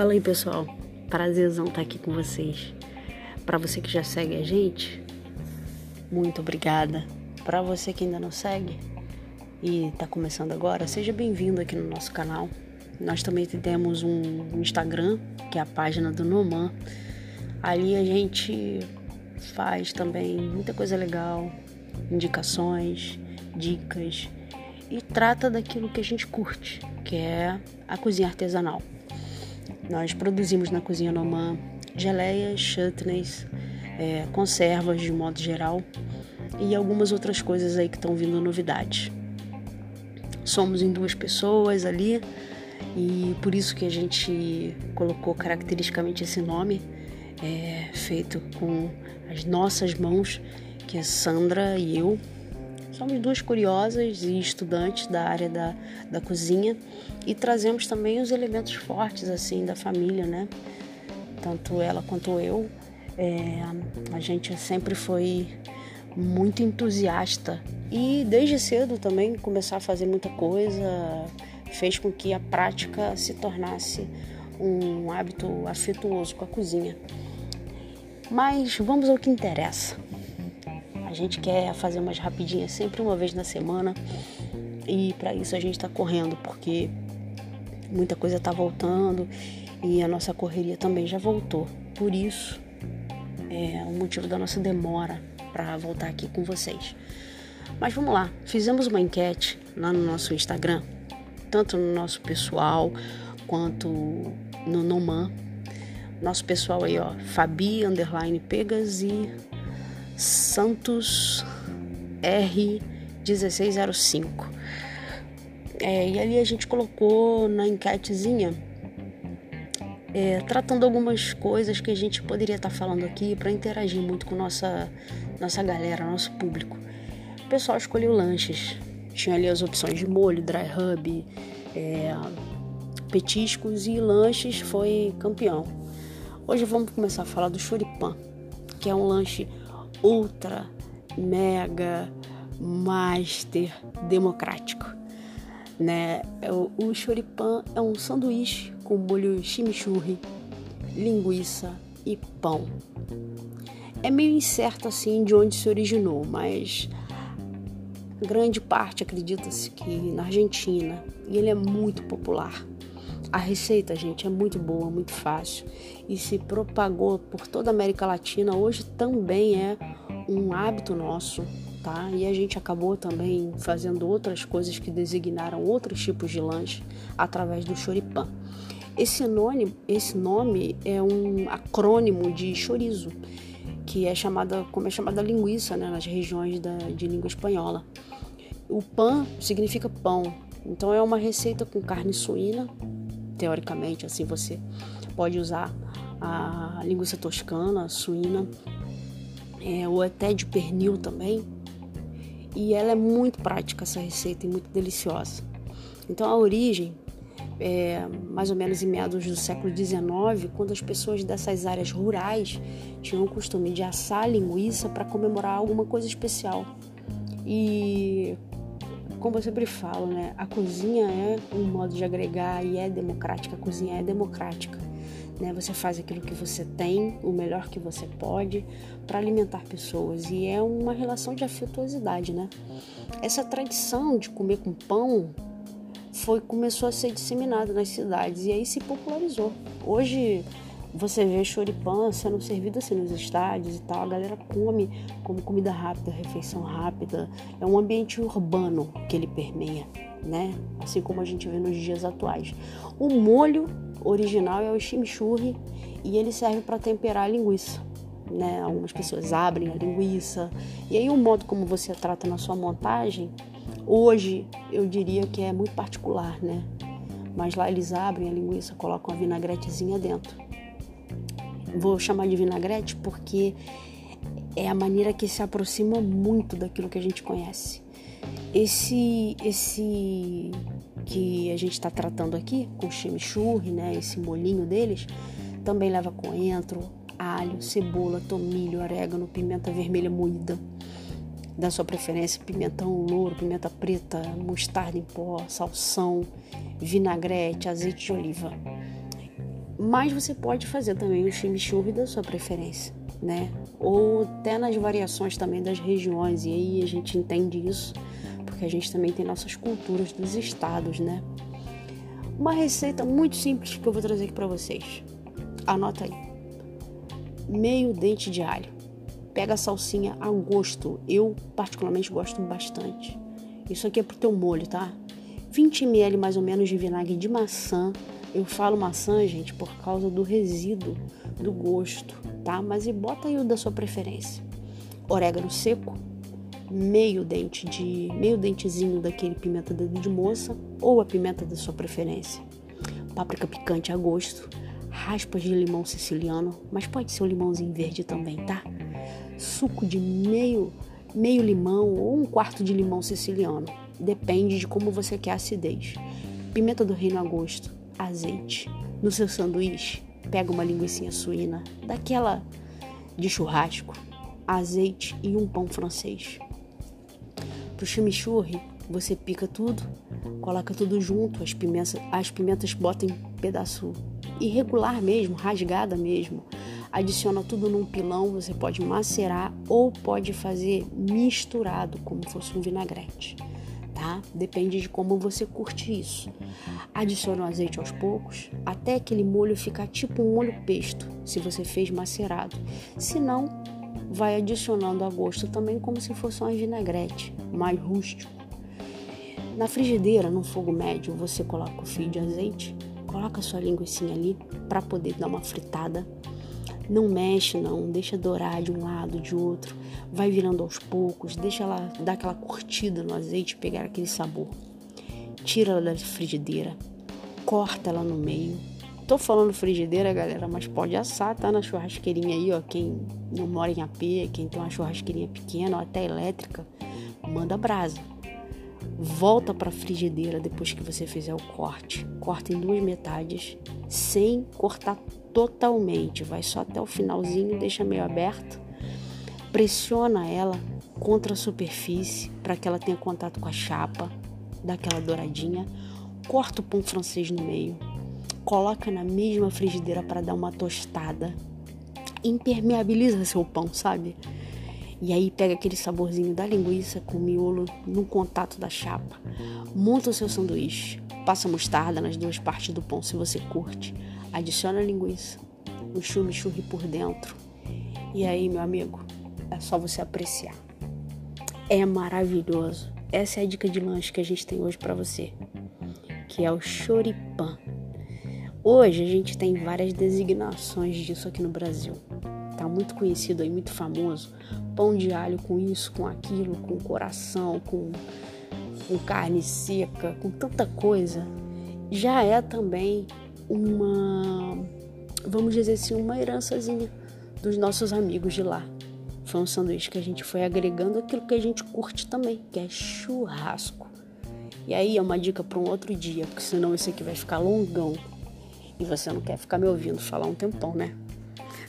Fala aí, pessoal. Prazerzão estar aqui com vocês. Para você que já segue a gente, muito obrigada. Para você que ainda não segue e está começando agora, seja bem-vindo aqui no nosso canal. Nós também temos um Instagram, que é a página do Noman. Ali a gente faz também muita coisa legal, indicações, dicas e trata daquilo que a gente curte, que é a cozinha artesanal. Nós produzimos na cozinha Nomã geleias, chutneys, é, conservas de modo geral e algumas outras coisas aí que estão vindo novidades. Somos em duas pessoas ali e por isso que a gente colocou caracteristicamente esse nome, é, feito com as nossas mãos, que é Sandra e eu. Somos duas curiosas e estudantes da área da, da cozinha e trazemos também os elementos fortes assim da família, né? Tanto ela quanto eu. É, a gente sempre foi muito entusiasta e desde cedo também começar a fazer muita coisa fez com que a prática se tornasse um hábito afetuoso com a cozinha. Mas vamos ao que interessa. A gente quer fazer umas rapidinhas sempre uma vez na semana e para isso a gente está correndo porque muita coisa está voltando e a nossa correria também já voltou. Por isso é o motivo da nossa demora para voltar aqui com vocês. Mas vamos lá, fizemos uma enquete lá no nosso Instagram, tanto no nosso pessoal quanto no Noman. Nosso pessoal aí, ó, Fabi underline Pegas e Santos R1605. É, e ali a gente colocou na enquetezinha é, tratando algumas coisas que a gente poderia estar tá falando aqui para interagir muito com nossa nossa galera, nosso público. O pessoal escolheu lanches. Tinha ali as opções de molho, dry rub, é, petiscos e lanches foi campeão. Hoje vamos começar a falar do choripan, que é um lanche ultra, mega, master democrático. Né? O, o choripan é um sanduíche com molho chimichurri, linguiça e pão. É meio incerto assim de onde se originou, mas grande parte acredita-se que na Argentina e ele é muito popular. A receita, gente, é muito boa, muito fácil e se propagou por toda a América Latina. Hoje também é um hábito nosso, tá? E a gente acabou também fazendo outras coisas que designaram outros tipos de lanche através do choripan. Esse nome, esse nome é um acrônimo de chorizo, que é chamada, como é chamada linguiça, né, nas regiões da, de língua espanhola. O pan significa pão, então é uma receita com carne suína, teoricamente, assim você pode usar a linguiça toscana, suína, é, ou até de pernil também. E ela é muito prática essa receita e muito deliciosa. Então a origem é mais ou menos em meados do século XIX, quando as pessoas dessas áreas rurais tinham o costume de assar linguiça para comemorar alguma coisa especial. E como eu sempre falo, né? A cozinha é um modo de agregar e é democrática. A cozinha é democrática. Né? Você faz aquilo que você tem, o melhor que você pode, para alimentar pessoas. E é uma relação de afetuosidade, né? Essa tradição de comer com pão foi começou a ser disseminada nas cidades e aí se popularizou. Hoje você vê choripan sendo servido assim nos estádios e tal, a galera come como comida rápida, refeição rápida. É um ambiente urbano que ele permeia, né? Assim como a gente vê nos dias atuais. O molho original é o chimichurri e ele serve para temperar a linguiça. Né? Algumas pessoas abrem a linguiça e aí o modo como você trata na sua montagem, hoje eu diria que é muito particular, né? Mas lá eles abrem a linguiça, colocam a vinagretezinha dentro vou chamar de vinagrete porque é a maneira que se aproxima muito daquilo que a gente conhece. Esse, esse que a gente está tratando aqui, com chimichurri, né, esse molinho deles, também leva coentro, alho, cebola, tomilho, orégano, pimenta vermelha moída, da sua preferência, pimentão louro, pimenta preta, mostarda em pó, salsão, vinagrete, azeite de oliva Mas você pode fazer também o chimichurri da sua preferência, né? Ou até nas variações também das regiões, e aí a gente entende isso, porque a gente também tem nossas culturas dos estados, né? Uma receita muito simples que eu vou trazer aqui para vocês. Anota aí. Meio dente de alho. Pega a salsinha a gosto. Eu particularmente gosto bastante. Isso aqui é pro teu molho, tá? 20 ml mais ou menos de vinagre de maçã. Eu falo maçã, gente, por causa do resíduo do gosto, tá? Mas e bota aí o da sua preferência. Orégano seco, meio dente de meio dentezinho daquele pimenta dedo de moça ou a pimenta da sua preferência. Páprica picante a gosto, raspas de limão siciliano, mas pode ser o limãozinho verde também, tá? Suco de meio meio limão ou um quarto de limão siciliano. Depende de como você quer a acidez. Pimenta do reino a gosto, azeite. No seu sanduíche, pega uma linguiça suína, daquela de churrasco, azeite e um pão francês. Pro chimichurri, você pica tudo, coloca tudo junto, as pimentas, as pimentas bota em pedaço irregular mesmo, rasgada mesmo. Adiciona tudo num pilão, você pode macerar ou pode fazer misturado, como fosse um vinagrete, tá? Depende de como você curte isso. Adiciona o azeite aos poucos, até aquele molho ficar tipo um molho pesto, se você fez macerado. Se não, vai adicionando a gosto também como se fosse uma vinagrete, mais rústico. Na frigideira, no fogo médio, você coloca o fio de azeite, coloca sua linguiça ali para poder dar uma fritada. Não mexe não, deixa dourar de um lado, de outro, vai virando aos poucos, deixa ela dar aquela curtida no azeite, pegar aquele sabor. Tira ela da frigideira, corta ela no meio, Tô falando frigideira, galera, mas pode assar, tá? Na churrasqueirinha aí, ó. Quem não mora em AP, quem tem uma churrasqueirinha pequena ou até elétrica, manda brasa. Volta para frigideira depois que você fizer o corte. Corta em duas metades, sem cortar totalmente. Vai só até o finalzinho, deixa meio aberto. Pressiona ela contra a superfície para que ela tenha contato com a chapa, dá aquela douradinha. Corta o pão francês no meio coloca na mesma frigideira para dar uma tostada. Impermeabiliza seu pão, sabe? E aí pega aquele saborzinho da linguiça com o miolo no contato da chapa. Monta o seu sanduíche. Passa mostarda nas duas partes do pão se você curte. Adiciona a linguiça, o chimichurri por dentro. E aí, meu amigo, é só você apreciar. É maravilhoso. Essa é a dica de lanche que a gente tem hoje para você, que é o choripan. Hoje a gente tem várias designações disso aqui no Brasil. Tá muito conhecido aí, muito famoso. Pão de alho com isso, com aquilo, com coração, com, com carne seca, com tanta coisa. Já é também uma, vamos dizer assim, uma herançazinha dos nossos amigos de lá. Foi um sanduíche que a gente foi agregando aquilo que a gente curte também, que é churrasco. E aí é uma dica para um outro dia, porque senão esse aqui vai ficar longão e você não quer ficar me ouvindo falar um tempão, né?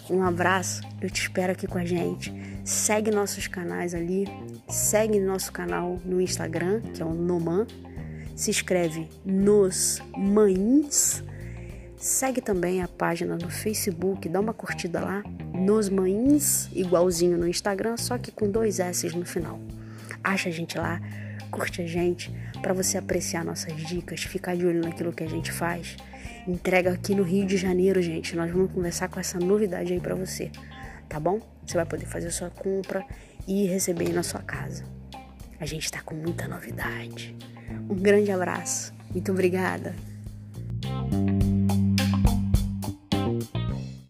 Um abraço, eu te espero aqui com a gente. Segue nossos canais ali, segue nosso canal no Instagram, que é o Noman. Se inscreve nos Mães. Segue também a página no Facebook, dá uma curtida lá, nos Mães, igualzinho no Instagram, só que com dois S no final. Acha a gente lá, curte a gente, para você apreciar nossas dicas, ficar de olho naquilo que a gente faz entrega aqui no Rio de Janeiro, gente. Nós vamos conversar com essa novidade aí para você, tá bom? Você vai poder fazer sua compra e receber aí na sua casa. A gente tá com muita novidade. Um grande abraço. Muito obrigada.